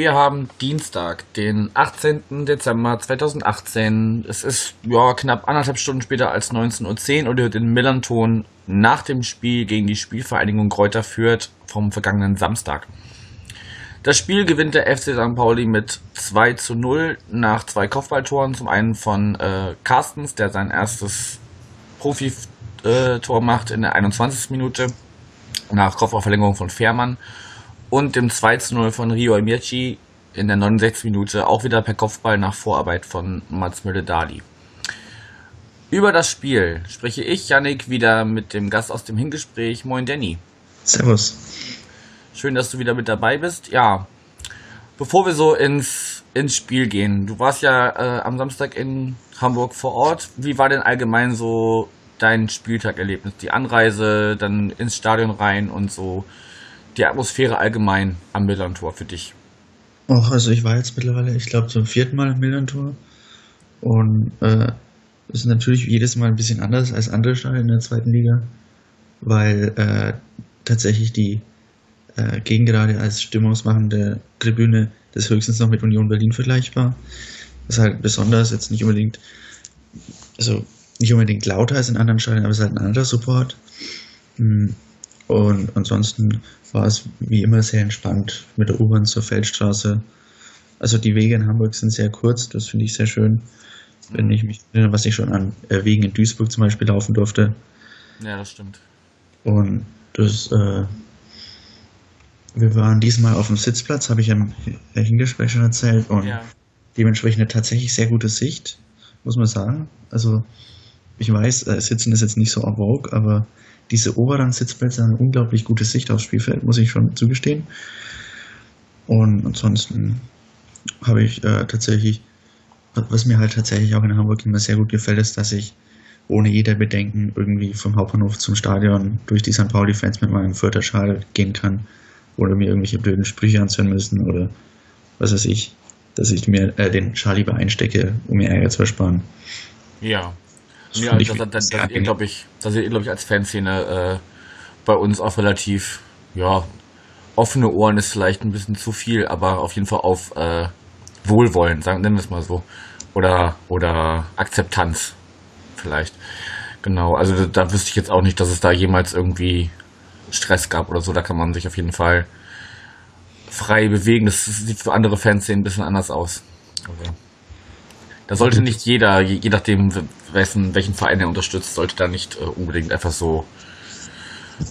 wir haben Dienstag, den 18. Dezember 2018. Es ist ja knapp anderthalb Stunden später als 19.10 Uhr und ihr hört den Millanton nach dem Spiel gegen die Spielvereinigung Kräuter Fürth vom vergangenen Samstag. Das Spiel gewinnt der FC St. Pauli mit 2 zu 0 nach zwei Kopfballtoren. Zum einen von äh, Carstens, der sein erstes Profitor macht in der 21. Minute nach Kopfballverlängerung von Fährmann und dem 2 zu 0 von Rio Amici in der 69. Minute auch wieder per Kopfball nach Vorarbeit von Mats Müller-Dali. Über das Spiel spreche ich, Yannick, wieder mit dem Gast aus dem Hingespräch. Moin, Danny. Servus. Schön, dass du wieder mit dabei bist. Ja, bevor wir so ins, ins Spiel gehen, du warst ja äh, am Samstag in Hamburg vor Ort. Wie war denn allgemein so dein Spieltagerlebnis? Die Anreise, dann ins Stadion rein und so die Atmosphäre allgemein am Millantor für dich? Och, also ich war jetzt mittlerweile, ich glaube, zum vierten Mal im Millantor. Und äh, ist natürlich jedes Mal ein bisschen anders als andere Stadien in der zweiten Liga, weil äh, tatsächlich die äh, Gegengerade als stimmungsmachende Tribüne das höchstens noch mit Union Berlin vergleichbar. Das ist halt besonders jetzt nicht unbedingt, also nicht unbedingt lauter als in anderen Stadien, aber es ist halt ein anderer Support. Hm. Und ansonsten war es wie immer sehr entspannt mit der U-Bahn zur Feldstraße. Also die Wege in Hamburg sind sehr kurz, das finde ich sehr schön. Wenn ich mich erinnere, was ich schon an äh, Wegen in Duisburg zum Beispiel laufen durfte. Ja, das stimmt. Und das, äh, wir waren diesmal auf dem Sitzplatz, habe ich im Hingespräch schon erzählt. Und Ja. dementsprechend eine tatsächlich sehr gute Sicht, muss man sagen. Also ich weiß, äh, Sitzen ist jetzt nicht so en vogue, aber diese oberen Sitzplätze haben unglaublich gute Sicht aufs Spielfeld, muss ich schon zugestehen. Und ansonsten habe ich äh, tatsächlich, was mir halt tatsächlich auch in Hamburg immer sehr gut gefällt, ist, dass ich ohne jeder Bedenken irgendwie vom Hauptbahnhof zum Stadion durch die St. Pauli-Fans mit meinem Fürther Schal gehen kann, ohne mir irgendwelche blöden Sprüche anzuhören müssen oder was weiß ich, dass ich mir äh, den Schal lieber einstecke, um mir Ärger zu ersparen. Ja. Ja, das, das, das, das, angenehm. glaube ich, das ihr, glaube ich, als Fanszene äh, bei uns auf relativ, ja, offene Ohren ist vielleicht ein bisschen zu viel, aber auf jeden Fall auf äh, Wohlwollen, sagen, nennen wir es mal so. Oder, oder Akzeptanz vielleicht. Genau, also da, wüsste ich jetzt auch nicht, dass es da jemals irgendwie Stress gab oder so. Da kann man sich auf jeden Fall frei bewegen. Das sieht für andere Fanszenen ein bisschen anders aus. Also, da sollte nicht jeder, je, je nachdem, wessen, welchen Verein er unterstützt, sollte da nicht äh, unbedingt einfach so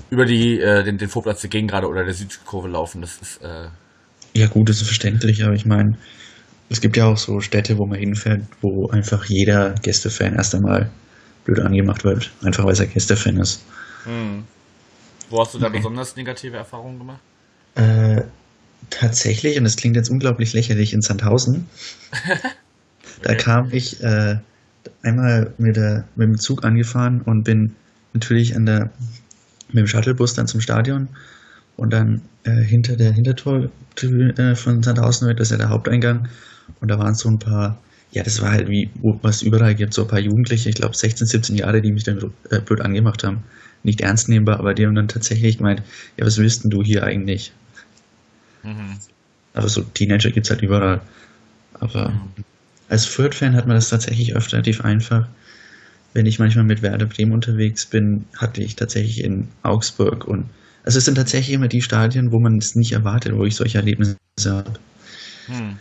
über die, äh, den, den Vorplatz der Gegengrade oder der Südkurve laufen. Das ist, äh, Ja, gut, das ist verständlich, aber ich meine, es gibt ja auch so Städte, wo man hinfährt, wo einfach jeder Gästefan erst einmal blöd angemacht wird, einfach weil er Gästefan ist. Wo hast du da Okay. besonders negative Erfahrungen gemacht? Äh, tatsächlich, und das klingt jetzt unglaublich lächerlich, in Sandhausen, da kam ich äh, einmal mit, der, mit dem Zug angefahren und bin natürlich an der, mit dem Shuttlebus dann zum Stadion und dann äh, hinter der Hintertortribüne äh, von Sandhausen, das ist ja der Haupteingang, und da waren so ein paar, ja, das war halt wie, was es überall gibt, so ein paar Jugendliche, ich glaube 16, 17 Jahre, die mich dann äh, blöd angemacht haben. Nicht ernst nehmbar, aber die haben dann tatsächlich gemeint, ja, was willst denn du hier eigentlich? Mhm. Aber so Teenager gibt's halt überall. Aber als Fürth-Fan hat man das tatsächlich öfter relativ einfach. Wenn ich manchmal mit Werder Bremen unterwegs bin, hatte ich tatsächlich in Augsburg und also es sind tatsächlich immer die Stadien, wo man es nicht erwartet, wo ich solche Erlebnisse habe. Hm.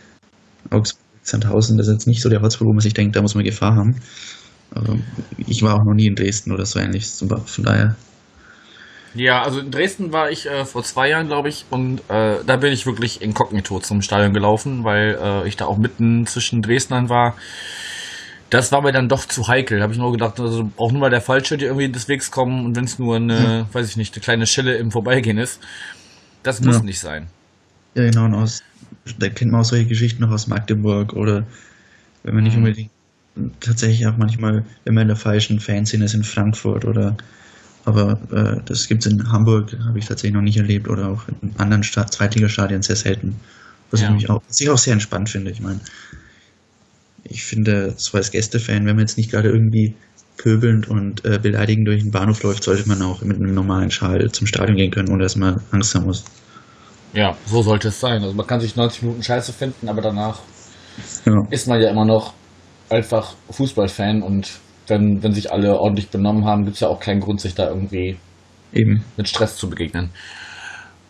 Augsburg, Sandhausen, das ist jetzt nicht so der Hotspot, wo man sich denkt, da muss man Gefahr haben. Aber ich war auch noch nie in Dresden oder so ähnlich. Von daher, Ja, also in Dresden war ich äh, vor zwei Jahren, glaube ich, und äh, da bin ich wirklich inkognito zum Stadion gelaufen, weil äh, ich da auch mitten zwischen Dresdnern war. Das war mir dann doch zu heikel. Habe ich nur gedacht, also braucht nur mal der Falsche, der irgendwie des Wegs kommen und wenn es nur eine, weiß ich nicht, eine kleine Schelle im Vorbeigehen ist. Das muss Ja. nicht sein. Ja, genau, und aus, da kennt man auch solche Geschichten noch aus Magdeburg oder wenn man nicht Mhm. unbedingt tatsächlich auch manchmal, wenn man in der falschen Fanszene ist in Frankfurt oder aber äh, das gibt's in Hamburg, habe ich tatsächlich noch nicht erlebt oder auch in anderen Sta Zweitligastadien sehr selten. Was, Ja. ich, mich auch, was ich auch sehr entspannt finde. Ich meine, ich finde, so als Gästefan, wenn man jetzt nicht gerade irgendwie pöbelnd und äh, beleidigend durch den Bahnhof läuft, sollte man auch mit einem normalen Schal zum Stadion gehen können, ohne dass man Angst haben muss. Ja, so sollte es sein. Also man kann sich 90 Minuten Scheiße finden, aber danach Ja, ist man ja immer noch einfach Fußballfan und wenn, wenn sich alle ordentlich benommen haben, gibt es ja auch keinen Grund, sich da irgendwie eben. mit Stress zu begegnen.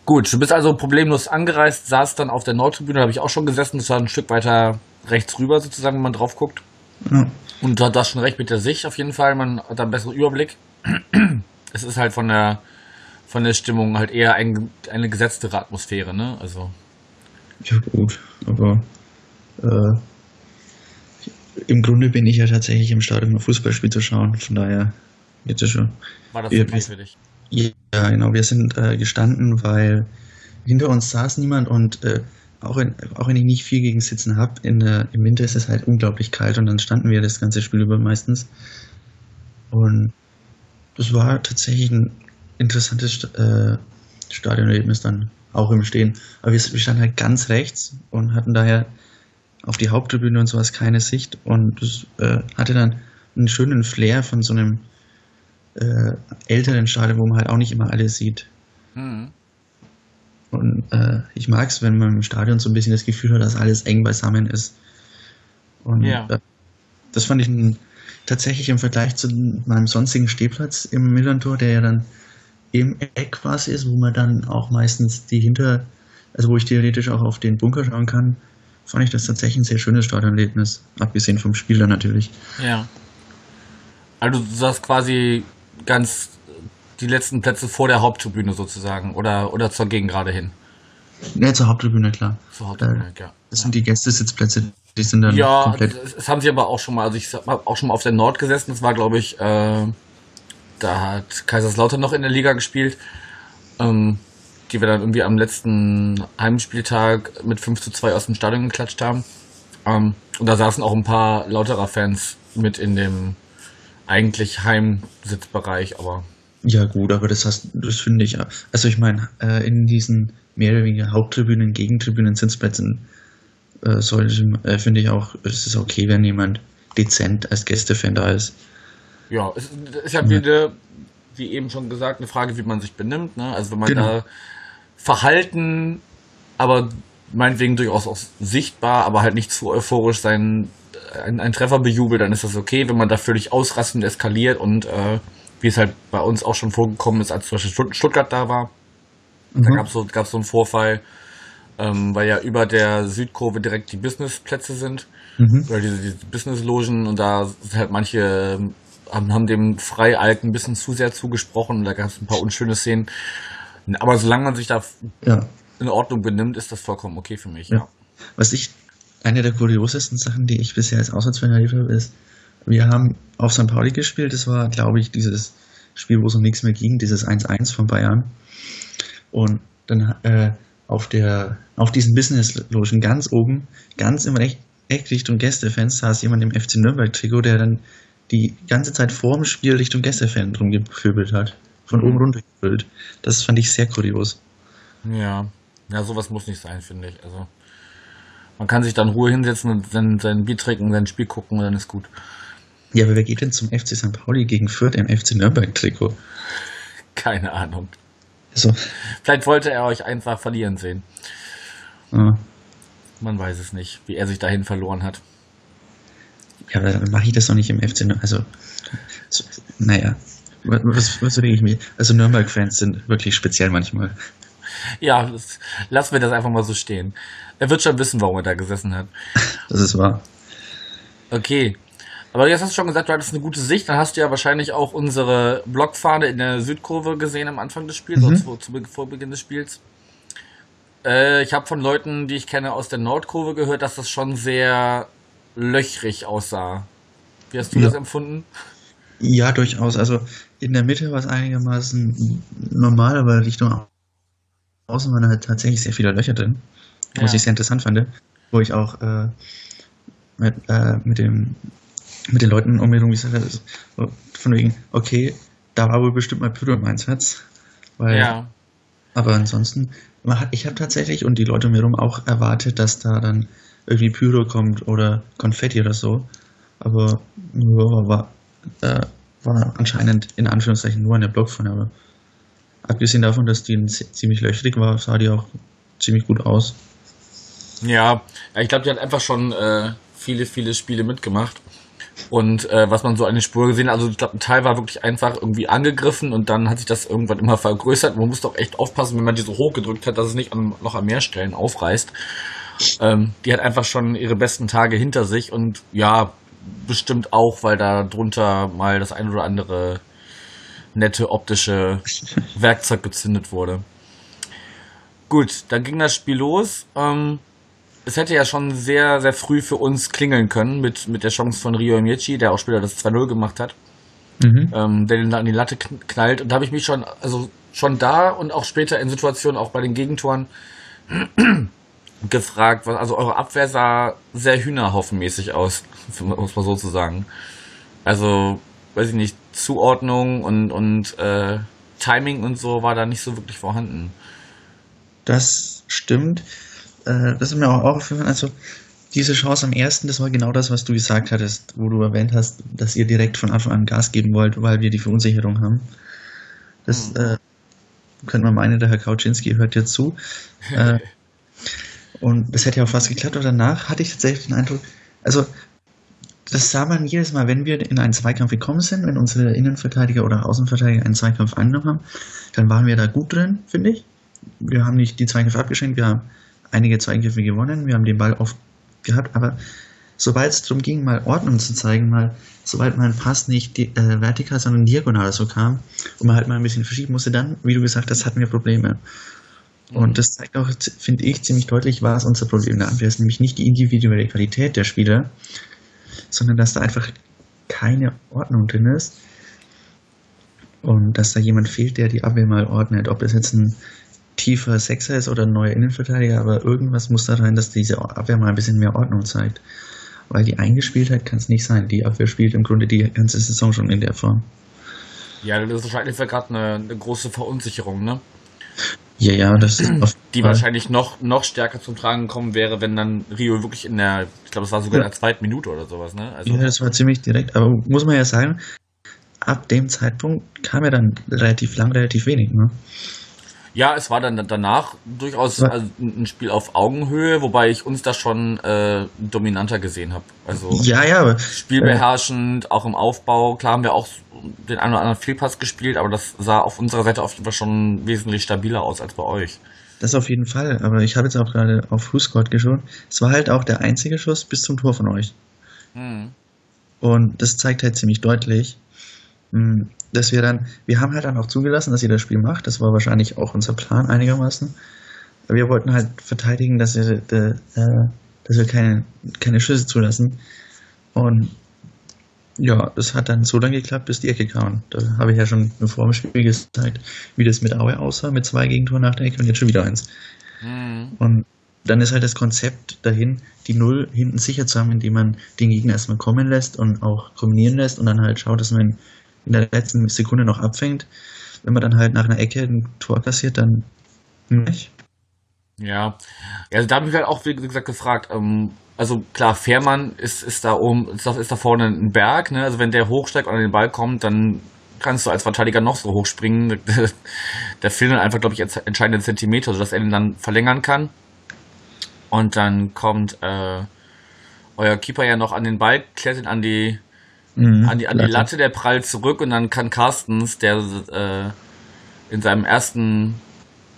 Gut, du bist also problemlos angereist, saß dann auf der Nordtribüne, da habe ich auch schon gesessen, das war ein Stück weiter rechts rüber sozusagen, wenn man drauf guckt. Ja, Und du hast schon recht mit der Sicht auf jeden Fall, man hat da einen besseren Überblick. Es ist halt von der von der Stimmung halt eher ein, eine gesetztere Atmosphäre, ne? Also ja gut, aber äh, im Grunde bin ich ja tatsächlich im Stadion, um ein Fußballspiel zu schauen. Von daher geht es schon. war das okay für dich? Ja, genau. Wir sind äh, gestanden, weil hinter uns saß niemand und äh, auch, wenn, auch wenn ich nicht viel gegen Sitzen habe, in, im Winter ist es halt unglaublich kalt und dann standen wir das ganze Spiel über meistens. Und das war tatsächlich ein interessantes äh, Stadionerlebnis dann auch im Stehen. Aber wir, wir standen halt ganz rechts und hatten daher auf die Haupttribüne und sowas keine Sicht und das äh, hatte dann einen schönen Flair von so einem äh, älteren Stadion, wo man halt auch nicht immer alles sieht. Mhm. Und äh, ich mag es, wenn man im Stadion so ein bisschen das Gefühl hat, dass alles eng beisammen ist. Und Ja. äh, das fand ich ein, tatsächlich im Vergleich zu meinem sonstigen Stehplatz im Millantor, der ja dann im Eck quasi ist, wo man dann auch meistens die hinter, also wo ich theoretisch auch auf den Bunker schauen kann, fand ich das tatsächlich ein sehr schönes Stadionerlebnis, abgesehen vom Spieler natürlich. Ja. Also du saßt quasi ganz die letzten Plätze vor der Haupttribüne sozusagen oder, oder zur Gegengrade hin. Ja, zur Haupttribüne, klar. Zur Haupttribüne, ja. Das sind die Gästesitzplätze, die sind dann Ja, komplett. das, das haben sie aber auch schon mal. Also ich habe auch schon mal auf der Nord gesessen. Das war, glaube ich, äh, da hat Kaiserslautern noch in der Liga gespielt. Ähm, die wir dann irgendwie am letzten Heimspieltag mit 5 zu 2 aus dem Stadion geklatscht haben. Ähm, und da saßen auch ein paar lauterer Fans mit in dem eigentlich Heimsitzbereich, aber Ja, gut, aber das hast, das finde ich, also ich meine, äh, in diesen mehr oder weniger Haupttribünen, Gegentribünen, Sitzplätzen, äh, sollte, äh, finde ich auch, es ist okay, wenn jemand dezent als Gästefan da ist. Ja, es ist ja Ja. wieder, wie eben schon gesagt, eine Frage, wie man sich benimmt. Ne? Also wenn man Genau. da Verhalten, aber meinetwegen durchaus auch sichtbar, aber halt nicht zu euphorisch sein, ein, ein Treffer bejubelt, dann ist das okay. Wenn man da völlig ausrastend eskaliert und äh, wie es halt bei uns auch schon vorgekommen ist, als zum Beispiel Stutt- Stuttgart da war, da Mhm. gab es so, gab's so einen Vorfall, ähm, weil ja über der Südkurve direkt die Businessplätze sind Mhm. oder diese, diese Business-Logen und da sind halt manche ähm, haben, haben dem Freialk ein bisschen zu sehr zugesprochen und da gab es ein paar unschöne Szenen. Aber solange man sich da Ja. in Ordnung benimmt, ist das vollkommen okay für mich. Ja. Was ich, eine der kuriosesten Sachen, die ich bisher als Auslandsfan erlebt habe, ist, wir haben auf St. Pauli gespielt, das war, glaube ich, dieses Spiel, wo es um nichts mehr ging, dieses 1-1 von Bayern. Und dann äh, auf der, auf diesen Business-Logen ganz oben, ganz im Recht, Eck Richtung Gästefans, saß jemand im FC Nürnberg-Trikot, der dann die ganze Zeit vor dem Spiel Richtung Gästefan rumgepöbelt hat. Von oben runter gepöbelt. Das fand ich sehr kurios. ja. Ja, sowas muss nicht sein, finde ich. Also man kann sich dann Ruhe hinsetzen und sein, sein Bier trinken, sein Spiel gucken und dann ist gut. Ja, aber wer geht denn zum FC St. Pauli gegen Fürth im FC Nürnberg-Trikot? Keine Ahnung. Also, Vielleicht wollte er euch einfach verlieren sehen. ja. Man weiß es nicht, wie er sich dahin verloren hat. Ja, aber dann mache ich das doch nicht im FC Nürnberg. Also, so, naja, was, was rede ich mir? Also, Nürnberg-Fans sind wirklich speziell manchmal. Ja, das, lassen wir das einfach mal so stehen. Er wird schon wissen, warum er da gesessen hat. Das ist wahr. Okay. Aber jetzt hast du schon gesagt, du hattest eine gute Sicht. Dann hast du ja wahrscheinlich auch unsere Blockfahne in der Südkurve gesehen am Anfang des Spiels, Mhm. zu, zu, vor Beginn des Spiels. Äh, ich habe von Leuten, die ich kenne aus der Nordkurve gehört, dass das schon sehr löchrig aussah. Wie hast du Ja. das empfunden? Ja, durchaus. Also, in der Mitte war es einigermaßen normal, aber Richtung außen waren halt tatsächlich sehr viele Löcher drin. Was Ja. ich sehr interessant fand. Wo ich auch äh, mit, äh, mit, dem, mit den Leuten um mich herum gesagt habe, von wegen, okay, da war wohl bestimmt mal Pyro im Einsatz. Weil Ja. Aber ansonsten, hat, ich habe tatsächlich und die Leute um mir herum auch erwartet, dass da dann irgendwie Pyro kommt oder Konfetti oder so. Aber ja, war, äh, war anscheinend in Anführungszeichen nur eine Blockfahne. Aber abgesehen davon, dass die ziemlich löchrig war, sah die auch ziemlich gut aus. Ja, ja ich glaube, die hat einfach schon äh, viele, viele Spiele mitgemacht. Und äh, was man so an den Spur gesehen hat, also ich glaube, ein Teil war wirklich einfach irgendwie angegriffen und dann hat sich das irgendwann immer vergrößert. Man muss doch echt aufpassen, wenn man die so hochgedrückt hat, dass es nicht an, noch an mehr Stellen aufreißt. Ähm, die hat einfach schon ihre besten Tage hinter sich und ja, bestimmt auch, weil da drunter mal das ein oder andere nette optische Werkzeug gezündet wurde. Gut, dann ging das Spiel los. Ähm, es hätte ja schon sehr, sehr früh für uns klingeln können mit, mit der Chance von Rio Amici, der auch später das 2-0 gemacht hat. Mhm. Ähm, der den an die Latte knallt. Und da habe ich mich schon, also schon da und auch später in Situationen, auch bei den Gegentoren, gefragt, was, also eure Abwehr sah sehr hühnerhaufenmäßig aus, muss man so zu sagen. Also, weiß ich nicht, Zuordnung und, und äh, Timing und so war da nicht so wirklich vorhanden. Das stimmt. Äh, das ist mir auch aufgefallen. Also, diese Chance am ersten, das war genau das, was du gesagt hattest, wo du erwähnt hast, dass ihr direkt von Anfang an Gas geben wollt, weil wir die Verunsicherung haben. Das mhm. äh, könnte man meinen, der Herr Kauczynski hört dir zu. äh, und das hätte ja auch fast geklappt, aber danach hatte ich tatsächlich den Eindruck, also das sah man jedes Mal, wenn wir in einen Zweikampf gekommen sind, wenn unsere Innenverteidiger oder Außenverteidiger einen Zweikampf angenommen haben, dann waren wir da gut drin, finde ich. Wir haben nicht die Zweikämpfe abgeschenkt, wir haben einige Zweikämpfe gewonnen, wir haben den Ball oft gehabt, aber sobald es darum ging, mal Ordnung zu zeigen, mal sobald mein Pass nicht die, äh, vertikal, sondern diagonal so kam und man halt mal ein bisschen verschieben musste, dann, wie du gesagt hast, hatten wir Probleme. Und das zeigt auch, finde ich, ziemlich deutlich, was unser Problem Abwehr ist, nämlich nicht die individuelle Qualität der Spieler, sondern dass da einfach keine Ordnung drin ist und dass da jemand fehlt, der die Abwehr mal ordnet. Ob es jetzt ein tiefer Sechser ist oder ein neuer Innenverteidiger, aber irgendwas muss da rein, dass diese Abwehr mal ein bisschen mehr Ordnung zeigt. Weil die Eingespieltheit kann es nicht sein. Die Abwehr spielt im Grunde die ganze Saison schon in der Form. Ja, das ist wahrscheinlich gerade eine, eine große Verunsicherung, ne? Ja, ja, das ist Die wahrscheinlich noch, noch stärker zum Tragen kommen wäre, wenn dann Rio wirklich in der, ich glaube, es war sogar in der zweiten Minute oder sowas, ne? Also ja, das war ziemlich direkt, aber muss man ja sagen, ab dem Zeitpunkt kam ja dann relativ lang, relativ wenig, ne? Ja, es war dann danach durchaus also ein Spiel auf Augenhöhe, wobei ich uns da schon äh, dominanter gesehen habe. Also ja, ja, spielbeherrschend, äh, auch im Aufbau. Klar haben wir auch den einen oder anderen Fehlpass gespielt, aber das sah auf unserer Seite auf jeden Fall schon wesentlich stabiler aus als bei euch. Das auf jeden Fall, aber ich habe jetzt auch gerade auf Fußgott geschaut. Es war halt auch der einzige Schuss bis zum Tor von euch. Hm. Und das zeigt halt ziemlich deutlich, hm, dass wir dann, wir haben halt dann auch zugelassen, dass ihr das Spiel macht. Das war wahrscheinlich auch unser Plan einigermaßen. Wir wollten halt verteidigen, dass wir, äh, dass wir keine, keine Schüsse zulassen. Und ja, das hat dann so lange geklappt, bis die Ecke kam. Da habe ich ja schon vor dem Spiel gezeigt, wie das mit Aue aussah, mit zwei Gegentoren nach der Ecke und jetzt schon wieder eins. Mhm. Und dann ist halt das Konzept dahin, die Null hinten sicher zu haben, indem man den Gegner erstmal kommen lässt und auch kombinieren lässt und dann halt schaut, dass man in der letzten Sekunde noch abfängt. Wenn man dann halt nach einer Ecke ein Tor kassiert, dann nicht. Ja, also da habe ich halt auch, wie gesagt, gefragt, ähm, also klar, Fährmann ist, ist da oben, ist ist da vorne ein Berg, ne? Also wenn der hochsteigt und an den Ball kommt, dann kannst du als Verteidiger noch so hochspringen. da fehlen dann einfach, glaube ich, entscheidende Zentimeter, sodass er den dann verlängern kann. Und dann kommt äh, euer Keeper ja noch an den Ball, ihn an die, mhm, an, die, an die Latte, der prallt zurück und dann kann Carstens, der äh, in seinem ersten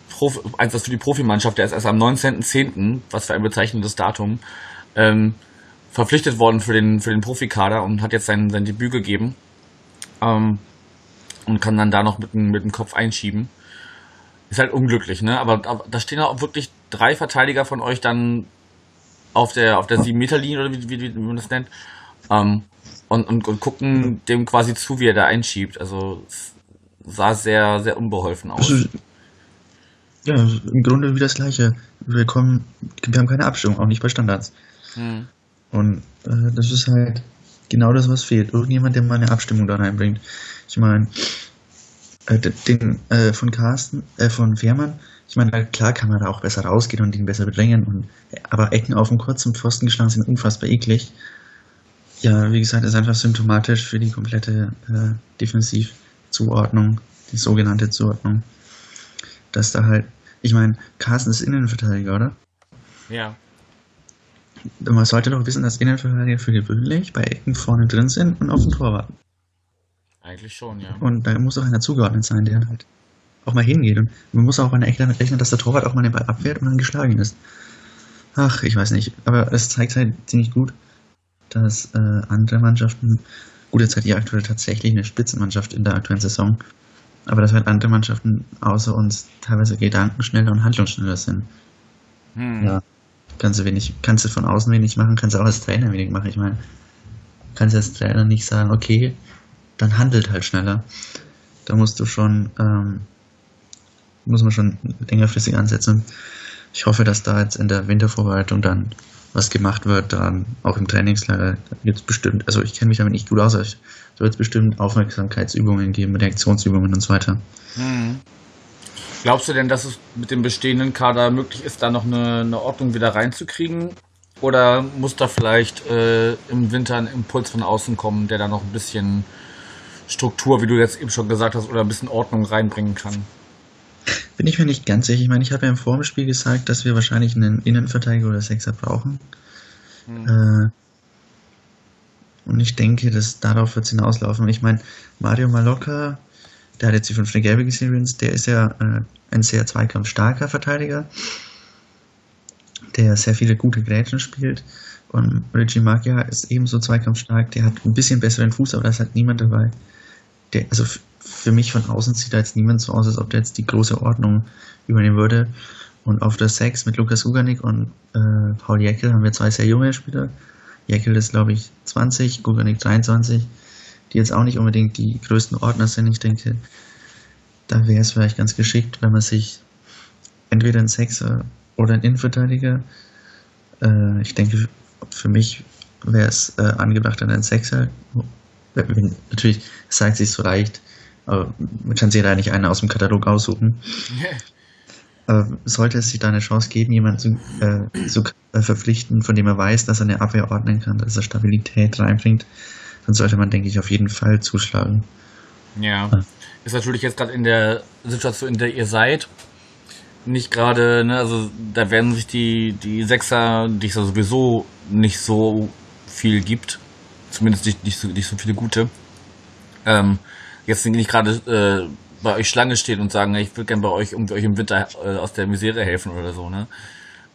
Profi, Einsatz für die Profimannschaft, der ist erst am 19.10., was für ein bezeichnendes Datum, ähm, verpflichtet worden für den, für den Profikader und hat jetzt sein, sein Debüt gegeben. Ähm, und kann dann da noch mit, mit dem Kopf einschieben. Ist halt unglücklich, ne? Aber, aber da stehen auch wirklich drei Verteidiger von euch dann auf der, auf der 7-Meter-Linie oder wie, wie, wie, man das nennt. Ähm, und, und, und gucken dem quasi zu, wie er da einschiebt. Also sah sehr, sehr unbeholfen aus. Also, ja, im Grunde wie das gleiche. Wir kommen, wir haben keine Abstimmung, auch nicht bei Standards. Hm. Und äh, das ist halt genau das, was fehlt. Irgendjemand, der mal eine Abstimmung da reinbringt. Ich meine, äh, den äh, von Carsten, äh, von Wehrmann, ich meine, klar kann man da auch besser rausgehen und ihn besser bedrängen, und, aber Ecken auf dem kurzen Pfosten geschlagen sind unfassbar eklig. Ja, wie gesagt, ist einfach symptomatisch für die komplette äh, Defensivzuordnung, die sogenannte Zuordnung. Dass da halt, ich meine, Carsten ist Innenverteidiger, oder? Ja. Man sollte doch wissen, dass Innenverteidiger für gewöhnlich bei Ecken vorne drin sind und auf dem Tor warten. Eigentlich schon, ja. Und da muss auch einer zugeordnet sein, der halt auch mal hingeht. Und man muss auch an der Ecke damit rechnen, dass der Torwart auch mal den Ball abwehrt und dann geschlagen ist. Ach, ich weiß nicht. Aber es zeigt halt ziemlich gut, dass äh, andere Mannschaften, gut, jetzt hat die aktuell tatsächlich eine Spitzenmannschaft in der aktuellen Saison, aber dass halt andere Mannschaften außer uns teilweise gedankenschneller und handlungsschneller sind. Hm. Ja. Kannst du wenig, kannst du von außen wenig machen, kannst du auch als Trainer wenig machen. Ich meine, kannst du als Trainer nicht sagen, okay, dann handelt halt schneller. Da musst du schon, ähm, muss man schon längerfristig ansetzen. Ich hoffe, dass da jetzt in der Wintervorbereitung dann was gemacht wird, dann auch im Trainingslager gibt es bestimmt, also ich kenne mich damit nicht gut aus, aber da wird es bestimmt Aufmerksamkeitsübungen geben, Reaktionsübungen und so weiter. Hm. Glaubst du denn, dass es mit dem bestehenden Kader möglich ist, da noch eine, eine Ordnung wieder reinzukriegen? Oder muss da vielleicht äh, im Winter ein Impuls von außen kommen, der da noch ein bisschen Struktur, wie du jetzt eben schon gesagt hast, oder ein bisschen Ordnung reinbringen kann? Bin ich mir nicht ganz sicher. Ich meine, ich habe ja im Vorspiel gesagt, dass wir wahrscheinlich einen Innenverteidiger oder Sechser brauchen. Hm. Äh, und ich denke, dass darauf wird es hinauslaufen. Ich meine, Mario Malocca, der hat jetzt die fünfte Gelbe gesehen, der ist ja äh, ein sehr zweikampfstarker Verteidiger, der sehr viele gute Grätschen spielt. Und Reggie Magia ist ebenso zweikampfstark, der hat ein bisschen besseren Fuß, aber da ist halt niemand dabei. Der, also für mich von außen sieht da jetzt niemand so aus, als ob der jetzt die große Ordnung übernehmen würde. Und auf der 6 mit Lukas Uganik und äh, Paul Jäckel haben wir zwei sehr junge Spieler. Jäckel ist, glaube ich, 20, Uganik 23, die jetzt auch nicht unbedingt die größten Ordner sind. Ich denke, da wäre es vielleicht ganz geschickt, wenn man sich entweder einen Sechser oder einen Innenverteidiger, äh, ich denke, für mich wäre es äh, angebracht an einen Sechser. Natürlich, sagt sich so leicht, aber man kann sich ja nicht einen aus dem Katalog aussuchen. Aber sollte es sich da eine Chance geben, jemanden zu, äh, zu äh, verpflichten, von dem er weiß, dass er eine Abwehr ordnen kann, dass er Stabilität reinbringt, dann sollte man, denke ich, auf jeden Fall zuschlagen. Ja. Ist natürlich jetzt gerade in der Situation, in der ihr seid, nicht gerade, ne, also da werden sich die, die Sechser, die es ja sowieso nicht so viel gibt, zumindest nicht, nicht, so, nicht so viele gute, ähm, jetzt nicht gerade äh, bei euch Schlange stehen und sagen, ich würde gerne bei euch irgendwie euch im Winter äh, aus der Misere helfen oder so, ne?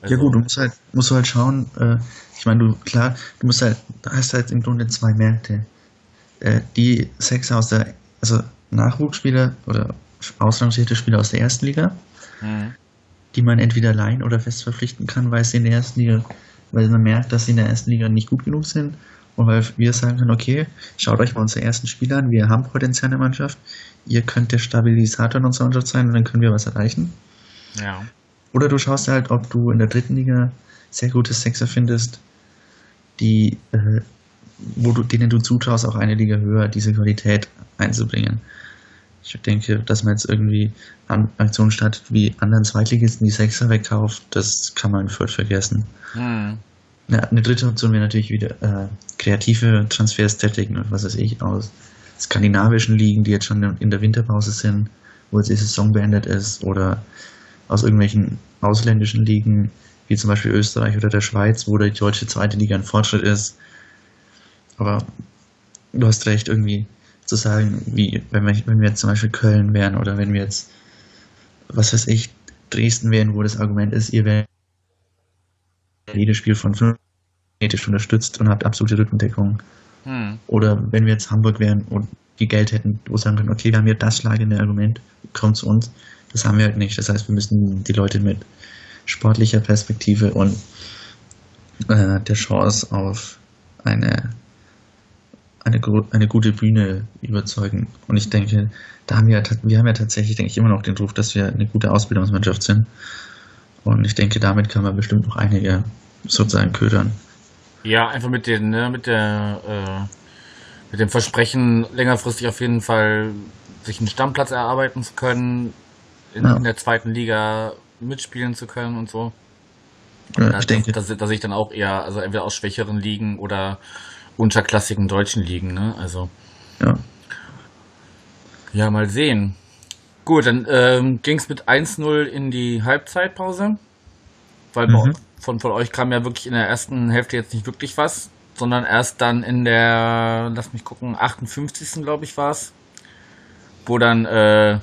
Also, ja gut, du musst halt, musst du halt schauen, äh, ich meine, du, klar, du musst halt, da hast halt im Grunde zwei Märkte. Äh, die Sechser aus der, also Nachwuchsspieler oder ausrangierte Spieler aus der ersten Liga, Mhm. die man entweder leihen oder fest verpflichten kann, weil sie in der ersten Liga, weil man merkt, dass sie in der ersten Liga nicht gut genug sind. Und weil wir sagen können, okay, schaut euch mal unsere ersten Spieler an, wir haben Potenzial in der Mannschaft, ihr könnt der Stabilisator in unserer Mannschaft sein und dann können wir was erreichen. Ja. Oder du schaust halt, ob du in der dritten Liga sehr gute Sechser findest, die, äh, wo du, denen du zutraust, auch eine Liga höher diese Qualität einzubringen. Ich denke, dass man jetzt irgendwie an Aktionen startet, wie anderen Zweitligisten die Sechser wegkauft, das kann man in Fürth vergessen. Mhm. Ja, eine dritte Option wäre natürlich wieder äh, kreative Transfers tätigen und was weiß ich aus skandinavischen Ligen, die jetzt schon in der Winterpause sind, wo jetzt die Saison beendet ist, oder aus irgendwelchen ausländischen Ligen, wie zum Beispiel Österreich oder der Schweiz, wo die deutsche zweite Liga ein Fortschritt ist. Aber du hast recht, irgendwie zu sagen, wie wenn wir, wenn wir jetzt zum Beispiel Köln wären oder wenn wir jetzt, was weiß ich, Dresden wären, wo das Argument ist, ihr werdet jedes Spiel von fünf unterstützt und habt absolute Rückendeckung. Mhm. Oder wenn wir jetzt Hamburg wären und die Geld hätten, wo sagen können, okay, wir haben hier das schlagende Argument, kommt zu uns. Das haben wir halt nicht. Das heißt, wir müssen die Leute mit sportlicher Perspektive und äh, der Chance auf eine, eine, eine gute Bühne überzeugen. Und ich denke, da haben wir, wir haben ja tatsächlich, denke ich, immer noch den Ruf, dass wir eine gute Ausbildungsmannschaft sind. Und ich denke, damit kann man bestimmt noch einige sozusagen ködern. Ja, einfach mit den, ne, mit der, äh, mit dem Versprechen, längerfristig auf jeden Fall sich einen Stammplatz erarbeiten zu können, in, Ja. in der zweiten Liga mitspielen zu können und so. Ja, Da- ich denke, dass, dass ich dann auch eher, also entweder aus schwächeren Ligen oder unterklassigen deutschen Ligen, ne? Also, ja. ja, mal sehen. Gut, dann ähm, ging es mit 1-0 in die Halbzeitpause. Weil Mhm. von, von euch kam ja wirklich in der ersten Hälfte jetzt nicht wirklich was, sondern erst dann in der, lass mich gucken, 58. glaube ich war es, wo dann äh,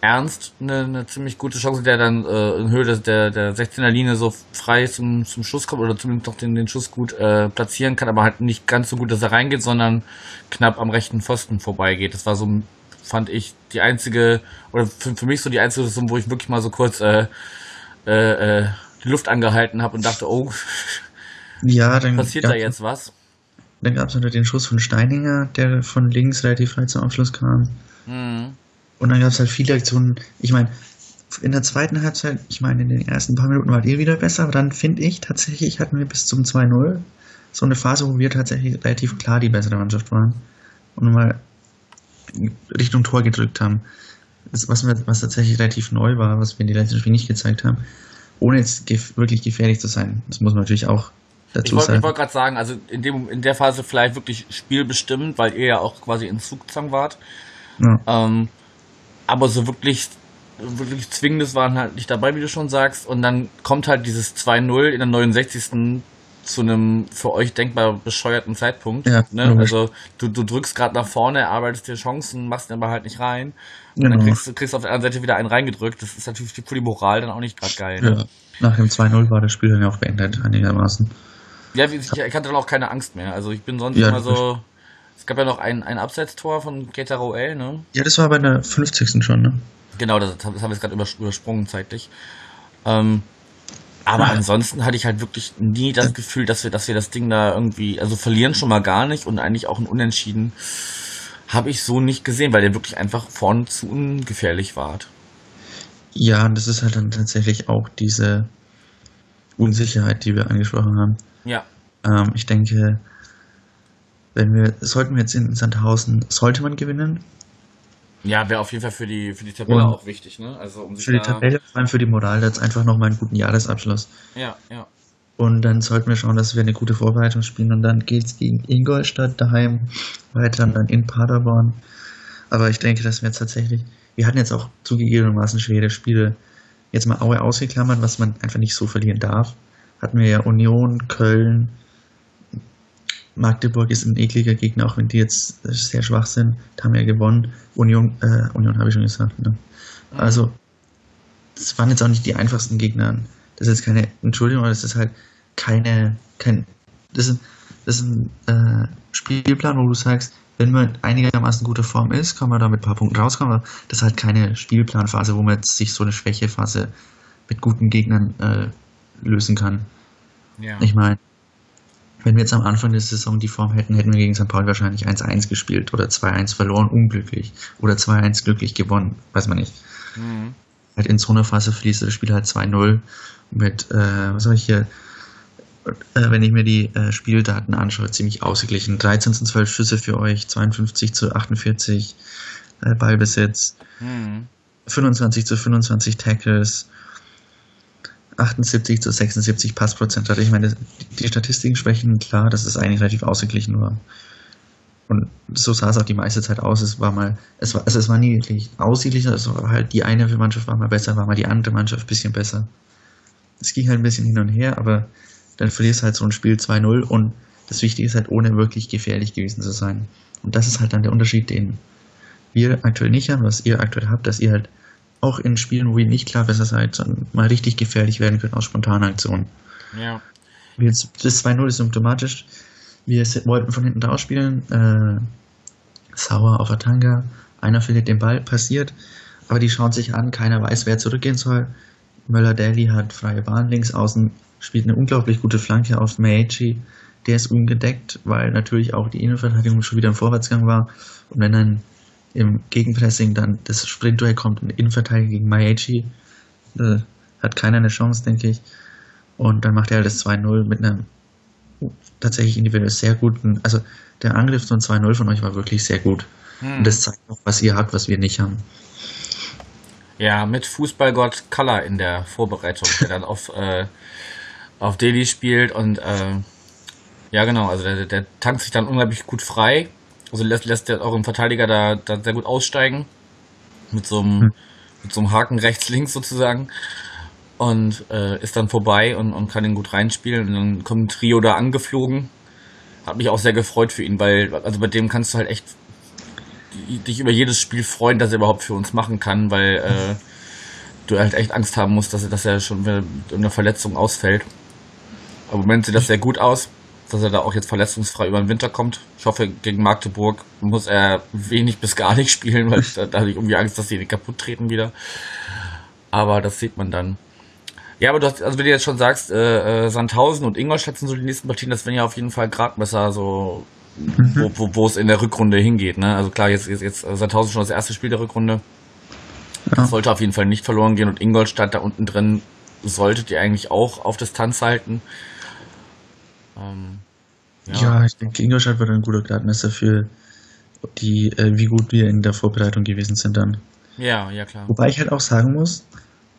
Ernst eine, eine ziemlich gute Chance, der dann äh, in Höhe des, der, der 16er Linie so frei zum, zum Schuss kommt oder zumindest noch den, den Schuss gut äh, platzieren kann, aber halt nicht ganz so gut, dass er reingeht, sondern knapp am rechten Pfosten vorbeigeht. Das war so, fand ich, die einzige, oder für, für mich so die einzige, Situation, wo ich wirklich mal so kurz äh, äh, äh, die Luft angehalten habe und dachte, oh, Ja, dann passiert da jetzt was? Dann gab es noch den Schuss von Steininger, der von links relativ frei zum Abschluss kam. Hm. Und dann gab es halt viele Aktionen. Ich meine, in der zweiten Halbzeit, ich meine, in den ersten paar Minuten wart ihr wieder besser, aber dann finde ich tatsächlich hatten wir bis zum 2-0 so eine Phase, wo wir tatsächlich relativ klar die bessere Mannschaft waren und mal Richtung Tor gedrückt haben. Das, was, mir, was tatsächlich relativ neu war, was wir in den letzten Spielen nicht gezeigt haben, ohne jetzt gef wirklich gefährlich zu sein. Das muss man natürlich auch Ich dazu wollte sagen. ich wollt gerade sagen, also in, dem, in der Phase vielleicht wirklich spielbestimmend, weil ihr ja auch quasi in Zugzwang wart. ja. Ähm, aber so wirklich, wirklich Zwingendes waren halt nicht dabei, wie du schon sagst. Und dann kommt halt dieses 2-0 in der 69. zu einem für euch denkbar bescheuerten Zeitpunkt. Ja, ne? logisch. Also du, du drückst gerade nach vorne, erarbeitest dir Chancen, machst ihn aber halt nicht rein. Und Genau. dann kriegst du kriegst auf der anderen Seite wieder einen reingedrückt. Das ist natürlich für die Moral dann auch nicht gerade geil. Ne? Ja. Nach dem 2-0 war das Spiel dann ja auch beendet, einigermaßen. Ja, ich, ich hatte dann auch keine Angst mehr. Also ich bin sonst Ja, immer so. Es gab ja noch ein, ein Abseitstor von Keita Roel, ne? Ja, das war bei der 50. schon, ne? Genau, das, das haben wir jetzt gerade übers- übersprungen zeitlich. Ähm, aber ansonsten hatte ich halt wirklich nie das Gefühl, dass wir, dass wir das Ding da irgendwie, also verlieren schon mal gar nicht und eigentlich auch ein Unentschieden habe ich so nicht gesehen, weil der wirklich einfach vorne zu ungefährlich war. Ja, und das ist halt dann tatsächlich auch diese Unsicherheit, die wir angesprochen haben. Ja. Ähm, ich denke, wenn wir, sollten wir jetzt in Sandhausen, sollte man gewinnen. Ja, wäre auf jeden Fall für die, für die Tabelle Und- auch wichtig, ne? Also um sich Für die Tabelle, vor allem für die Moral, jetzt einfach nochmal einen guten Jahresabschluss. Ja, ja. Und dann sollten wir schauen, dass wir eine gute Vorbereitung spielen. Und dann geht's gegen Ingolstadt daheim weiter und dann in Paderborn. Aber ich denke, dass wir jetzt tatsächlich, wir hatten jetzt auch zugegebenermaßen schwere Spiele. Jetzt mal Aue ausgeklammert, was man einfach nicht so verlieren darf. Hatten wir ja Union, Köln, Magdeburg ist ein ekliger Gegner, auch wenn die jetzt sehr schwach sind. Da haben wir ja gewonnen. Union, äh, Union habe ich schon gesagt. Ne? Also, das waren jetzt auch nicht die einfachsten Gegner. Das ist jetzt keine Entschuldigung, aber das ist halt keine, kein, das ist, das ist ein äh, Spielplan, wo du sagst, wenn man einigermaßen guter Form ist, kann man da mit ein paar Punkten rauskommen, aber das ist halt keine Spielplanphase, wo man jetzt sich so eine Schwächephase mit guten Gegnern äh, lösen kann. ja. Ich meine, wenn wir jetzt am Anfang der Saison die Form hätten, hätten wir gegen St. Pauli wahrscheinlich 1-1 gespielt oder 2-1 verloren, unglücklich. Oder 2-1 glücklich gewonnen, weiß man nicht. Mhm. Halt in so einer Phase verließ das Spiel halt 2-0 mit, äh, was habe ich hier, äh, wenn ich mir die äh, Spieldaten anschaue, ziemlich ausgeglichen. 13 zu 12 Schüsse für euch, 52 zu 48 äh, Ballbesitz, Mhm. 25 zu 25 Tackles, 78 zu 76 Passprozent hatte. Ich meine, die Statistiken sprechen klar, dass es eigentlich relativ ausgeglichen war. Und so sah es auch die meiste Zeit aus. Es war mal, es war, also es war nie wirklich ausgeglichen, es war halt die eine Mannschaft war mal besser, war mal die andere Mannschaft ein bisschen besser. Es ging halt ein bisschen hin und her, aber dann verlierst halt so ein Spiel 2-0 und das Wichtige ist halt, ohne wirklich gefährlich gewesen zu sein. Und das ist halt dann der Unterschied, den wir aktuell nicht haben, was ihr aktuell habt, dass ihr halt auch in Spielen, wo ihr nicht klar besser seid, sondern mal richtig gefährlich werden könnt aus spontanen Aktionen. Ja. Das 2-0 ist symptomatisch. Wir wollten von hinten raus spielen. Äh, Sauer auf Atanga. Einer verliert den Ball, passiert. Aber die schauen sich an, keiner weiß, wer zurückgehen soll. Möller-Daly hat freie Bahn links außen, spielt eine unglaublich gute Flanke auf Meichi. Der ist ungedeckt, weil natürlich auch die Innenverteidigung schon wieder im Vorwärtsgang war. Und wenn dann im Gegenpressing dann das Sprintduell kommt, ein Innenverteidiger gegen Maichi, äh, hat keiner eine Chance, denke ich. Und dann macht er halt das 2-0 mit einem tatsächlich individuell sehr guten, also der Angriff von 2-0 von euch war wirklich sehr gut. Hm. Und das zeigt auch, was ihr habt, was wir nicht haben. Ja, mit Fußballgott Color in der Vorbereitung, der dann auf, äh, auf Delhi spielt und äh, ja genau, also der, der tankt sich dann unglaublich gut frei. Also lässt, lässt der auch im Verteidiger da, da sehr gut aussteigen. Mit so einem, hm. mit so einem Haken rechts, links sozusagen. Und äh, ist dann vorbei und, und kann ihn gut reinspielen. Und dann kommt ein Trio da angeflogen. Hat mich auch sehr gefreut für ihn, weil, also bei dem kannst du halt echt dich über jedes Spiel freuen, das er überhaupt für uns machen kann, weil äh, du halt echt Angst haben musst, dass er, dass er schon mit einer Verletzung ausfällt. Aber im Moment sieht das sehr gut aus, dass er da auch jetzt verletzungsfrei über den Winter kommt. Ich hoffe, gegen Magdeburg muss er wenig bis gar nicht spielen, weil da, da habe ich irgendwie Angst, dass die kaputt treten wieder. Aber das sieht man dann. Ja, aber du hast, also wenn du jetzt schon sagst, äh, äh, Sandhausen und Ingolstadt sind so die nächsten Partien, das wären ja auf jeden Fall Gradmesser, so wo, wo, wo es in der Rückrunde hingeht. Ne? Also klar, jetzt, jetzt, jetzt Sandhausen schon das erste Spiel der Rückrunde. Ja. Das sollte auf jeden Fall nicht verloren gehen und Ingolstadt da unten drin solltet ihr eigentlich auch auf Distanz halten. Ähm, ja. ja. ich denke, Ingolstadt wird ein guter Gradmesser für die, äh, wie gut wir in der Vorbereitung gewesen sind dann. Ja, ja klar. Wobei ich halt auch sagen muss,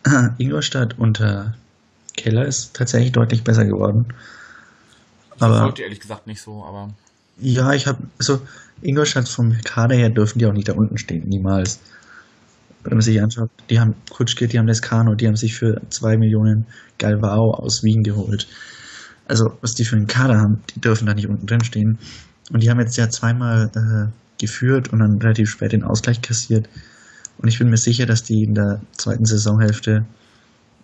Ingolstadt unter Keller ist tatsächlich deutlich besser geworden. Ich aber folgt ehrlich gesagt nicht so, aber. Ja, ich habe, also Ingolstadt vom Kader her dürfen die auch nicht da unten stehen, niemals. Wenn man sich anschaut, die haben Kutschke, die haben Lescano, die haben sich für zwei Millionen Galvao aus Wien geholt. Also, was die für einen Kader haben, die dürfen da nicht unten drin stehen. Und die haben jetzt ja zweimal äh, geführt und dann relativ spät den Ausgleich kassiert. Und ich bin mir sicher, dass die in der zweiten Saisonhälfte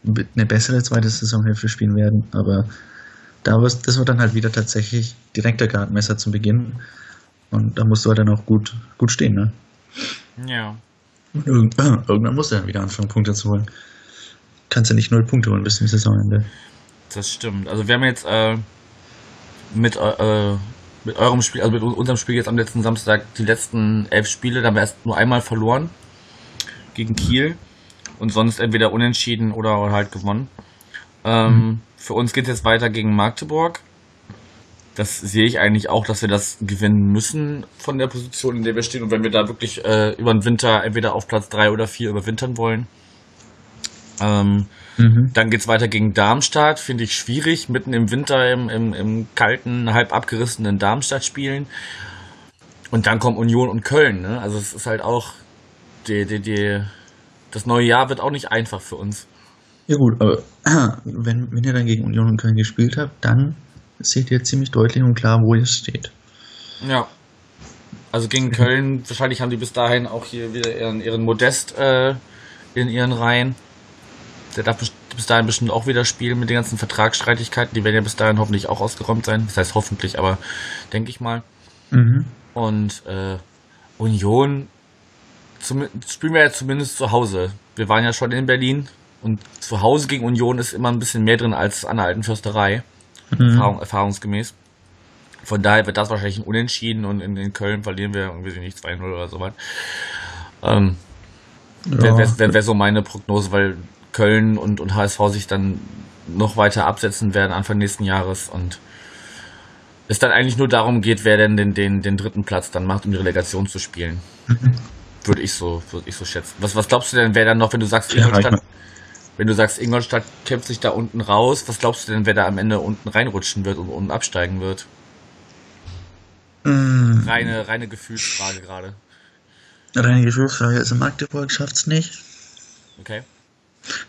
eine bessere zweite Saisonhälfte spielen werden. Aber da wirst, das wird dann halt wieder tatsächlich direkter Gradmesser zum Beginn. Und da musst du halt dann auch gut, gut stehen, ne? Ja. Und irgend, äh, irgendwann musst du dann wieder anfangen, Punkte zu holen. Kannst ja nicht null Punkte holen bis zum Saisonende. Das stimmt. Also wir haben jetzt äh, mit, äh, mit eurem Spiel, also mit unserem Spiel jetzt am letzten Samstag die letzten elf Spiele, da haben wir erst nur einmal verloren gegen Kiel und sonst entweder unentschieden oder halt gewonnen. Ähm, mhm. Für uns geht es jetzt weiter gegen Magdeburg. Das sehe ich eigentlich auch, dass wir das gewinnen müssen von der Position, in der wir stehen. Und wenn wir da wirklich äh, über den Winter entweder auf Platz 3 oder 4 überwintern wollen. Ähm, mhm. Dann geht es weiter gegen Darmstadt. Finde ich schwierig, mitten im Winter im, im, im kalten, halb abgerissenen Darmstadt spielen. Und dann kommt Union und Köln. Ne? Also es ist halt auch die, die, die, das neue Jahr wird auch nicht einfach für uns. Ja gut, aber wenn, wenn ihr dann gegen Union und Köln gespielt habt, dann seht ihr ziemlich deutlich und klar, wo ihr steht. Ja. Also gegen Köln, wahrscheinlich haben die bis dahin auch hier wieder ihren, ihren Modest äh, in ihren Reihen. Der darf bis dahin bestimmt auch wieder spielen mit den ganzen Vertragsstreitigkeiten. Die werden ja bis dahin hoffentlich auch ausgeräumt sein. Das heißt hoffentlich, aber denke ich mal. Mhm. Und äh, Union zum, spielen wir ja zumindest zu Hause. Wir waren ja schon in Berlin und zu Hause gegen Union ist immer ein bisschen mehr drin als an der alten Försterei. Mhm. Erfahrung, erfahrungsgemäß. Von daher wird das wahrscheinlich ein Unentschieden und in, in Köln verlieren wir irgendwie nicht 2-0 oder so was. Ähm, ja. Wäre wär, wär so meine Prognose, weil Köln und, und HSV sich dann noch weiter absetzen werden Anfang nächsten Jahres und es dann eigentlich nur darum geht, wer denn den, den, den dritten Platz dann macht, um die Relegation zu spielen. Mhm. Würde ich so, würde ich so schätzen. Was, was glaubst du denn, wer dann noch, wenn du sagst, Ingolstadt, wenn du sagst, Ingolstadt kämpft sich da unten raus, was glaubst du denn, wer da am Ende unten reinrutschen wird und, und absteigen wird? Mm. Reine, reine Gefühlsfrage gerade. Reine Gefühlsfrage. Also Magdeburg schafft es nicht. Okay.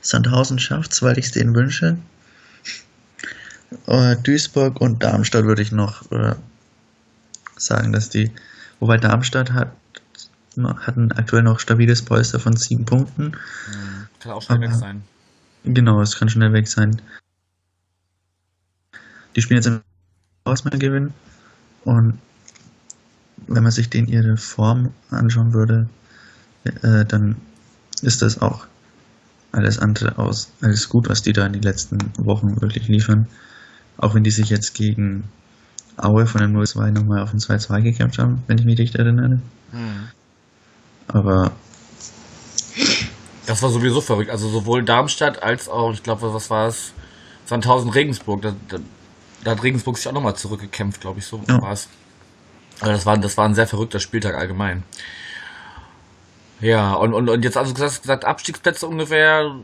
Sandhausen schafft es, weil ich es denen wünsche. Uh, Duisburg und Darmstadt würde ich noch uh, sagen, dass die, wobei Darmstadt hat hatten aktuell noch stabiles Polster von sieben Punkten. Mhm. Kann auch schnell Aber, weg sein. Genau, es kann schnell weg sein. Die spielen jetzt im Ausmal gewinnen. Und wenn man sich den ihre Form anschauen würde, äh, dann ist das auch alles andere aus, alles gut, was die da in den letzten Wochen wirklich liefern. Auch wenn die sich jetzt gegen Aue von dem 0-2 nochmal auf ein 2-2 gekämpft haben, wenn ich mich richtig erinnere. Mhm. Aber. Das war sowieso verrückt. Also sowohl Darmstadt als auch, ich glaube, was war es? Sandhausen Regensburg. Da, da, da, hat Regensburg sich auch nochmal zurückgekämpft, glaube ich. So ja. war es. Aber das war, das war ein sehr verrückter Spieltag allgemein. Ja, und, und, und jetzt also gesagt, gesagt Abstiegsplätze ungefähr.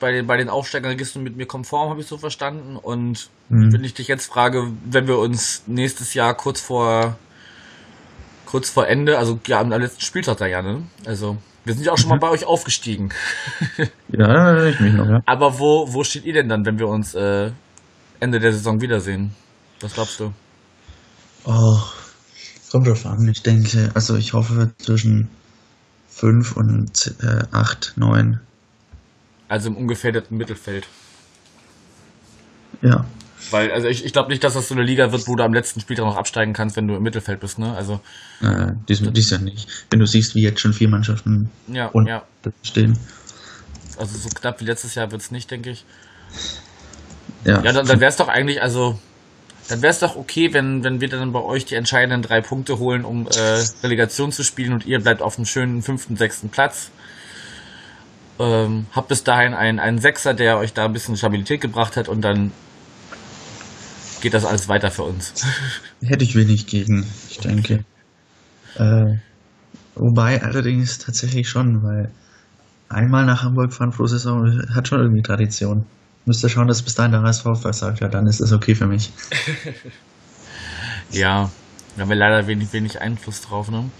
Bei den, bei den Aufsteigern gehst du mit mir konform, habe ich so verstanden. Und Mhm. wenn ich dich jetzt frage, wenn wir uns nächstes Jahr kurz vor kurz vor Ende, also ja, am letzten Spieltag da ja, ne? Also, wir sind ja auch schon mal bei euch aufgestiegen. Ja, erinnere ich mich noch, ja. Aber wo, wo steht ihr denn dann, wenn wir uns äh, Ende der Saison wiedersehen? Was glaubst du? Oh, kommt drauf an. Ich denke, also ich hoffe zwischen 5 und äh, 8, 9. Also im ungefährdeten Mittelfeld. Ja. Weil, also ich, ich glaube nicht, dass das so eine Liga wird, wo du am letzten Spieltag noch absteigen kannst, wenn du im Mittelfeld bist, ne? Also, Äh, dies, dies ja nicht. Wenn du siehst, wie jetzt schon vier Mannschaften ja, und ja. stehen. Also so knapp wie letztes Jahr wird's nicht, denke ich. Ja, Ja, dann, dann wäre es doch eigentlich, also, dann wäre es doch okay, wenn, wenn wir dann bei euch die entscheidenden drei Punkte holen, um äh, Relegation zu spielen und ihr bleibt auf dem schönen fünften, sechsten Platz. Ähm, habt bis dahin einen, einen Sechser, der euch da ein bisschen Stabilität gebracht hat und dann geht das alles weiter für uns. hätte ich wenig gegen, ich denke. Äh, wobei allerdings tatsächlich schon, weil einmal nach Hamburg fahren pro Saison hat schon irgendwie Tradition. Müsste schauen, dass bis dahin der HSV versagt, ja, dann ist das okay für mich. Ja, da haben wir leider wenig, wenig Einfluss drauf, ne?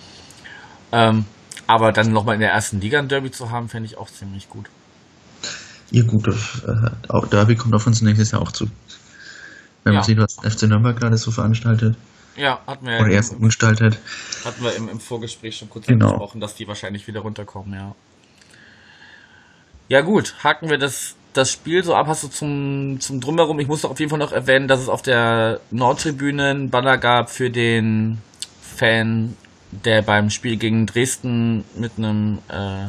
Ähm, aber dann nochmal in der ersten Liga ein Derby zu haben, fände ich auch ziemlich gut. Ihr gut, äh, Derby kommt auf uns nächstes Jahr auch zu. Wenn Ja. man sieht, was FC Nürnberg gerade so veranstaltet Ja, hatten wir, oder erst umgestaltet. hatten wir im, im Vorgespräch schon kurz Genau. angesprochen, dass die wahrscheinlich wieder runterkommen, ja. Ja gut, haken wir das, das Spiel so ab, hast du zum, zum Drumherum. Ich muss doch auf jeden Fall noch erwähnen, dass es auf der Nordtribüne einen Banner gab für den Fan, der beim Spiel gegen Dresden mit einem äh,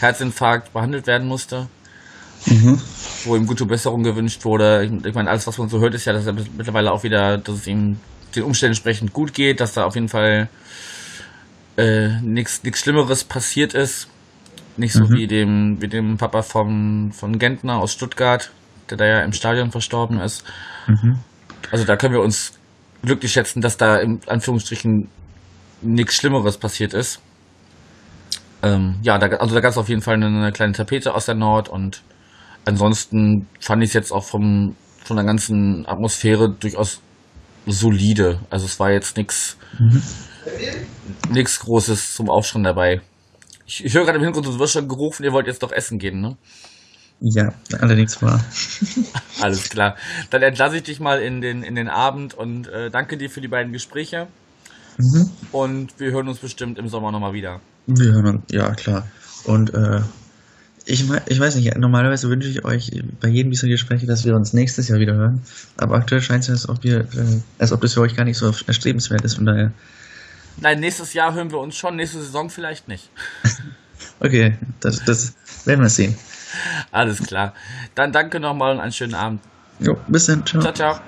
Herzinfarkt behandelt werden musste. Mhm. wo ihm gute Besserung gewünscht wurde. Ich, ich meine, alles, was man so hört, ist ja, dass er mittlerweile auch wieder, dass es ihm den Umständen entsprechend gut geht, dass da auf jeden Fall äh, nichts Schlimmeres passiert ist. Nicht so Mhm. wie dem, wie dem Papa vom, von Gentner aus Stuttgart, der da ja im Stadion verstorben ist. Mhm. Also da können wir uns glücklich schätzen, dass da in Anführungsstrichen nichts Schlimmeres passiert ist. Ähm, ja, da, also da gab es auf jeden Fall eine, eine kleine Tapete aus der Nord und ansonsten fand ich es jetzt auch vom, von der ganzen Atmosphäre durchaus solide. Also es war jetzt nichts Mhm. nichts Großes zum Aufschreien dabei. Ich, ich höre gerade im Hintergrund, es wird schon gerufen, ihr wollt jetzt doch essen gehen, ne? Ja, allerdings war. Alles klar. Dann entlasse ich dich mal in den, in den Abend und äh, danke dir für die beiden Gespräche. Mhm. Und wir hören uns bestimmt im Sommer nochmal wieder. Wir hören uns, ja klar. Und äh, ich, ich weiß nicht, normalerweise wünsche ich euch bei jedem dieser Gespräche, dass wir uns nächstes Jahr wieder hören. Aber aktuell scheint es, als ob wir, äh, als ob das für euch gar nicht so erstrebenswert ist. Von daher, Nein, nächstes Jahr hören wir uns schon, nächste Saison vielleicht nicht. okay, das, das werden wir sehen. Alles klar. Dann danke nochmal und einen schönen Abend. Jo, bis dann, ciao. Ciao, ciao.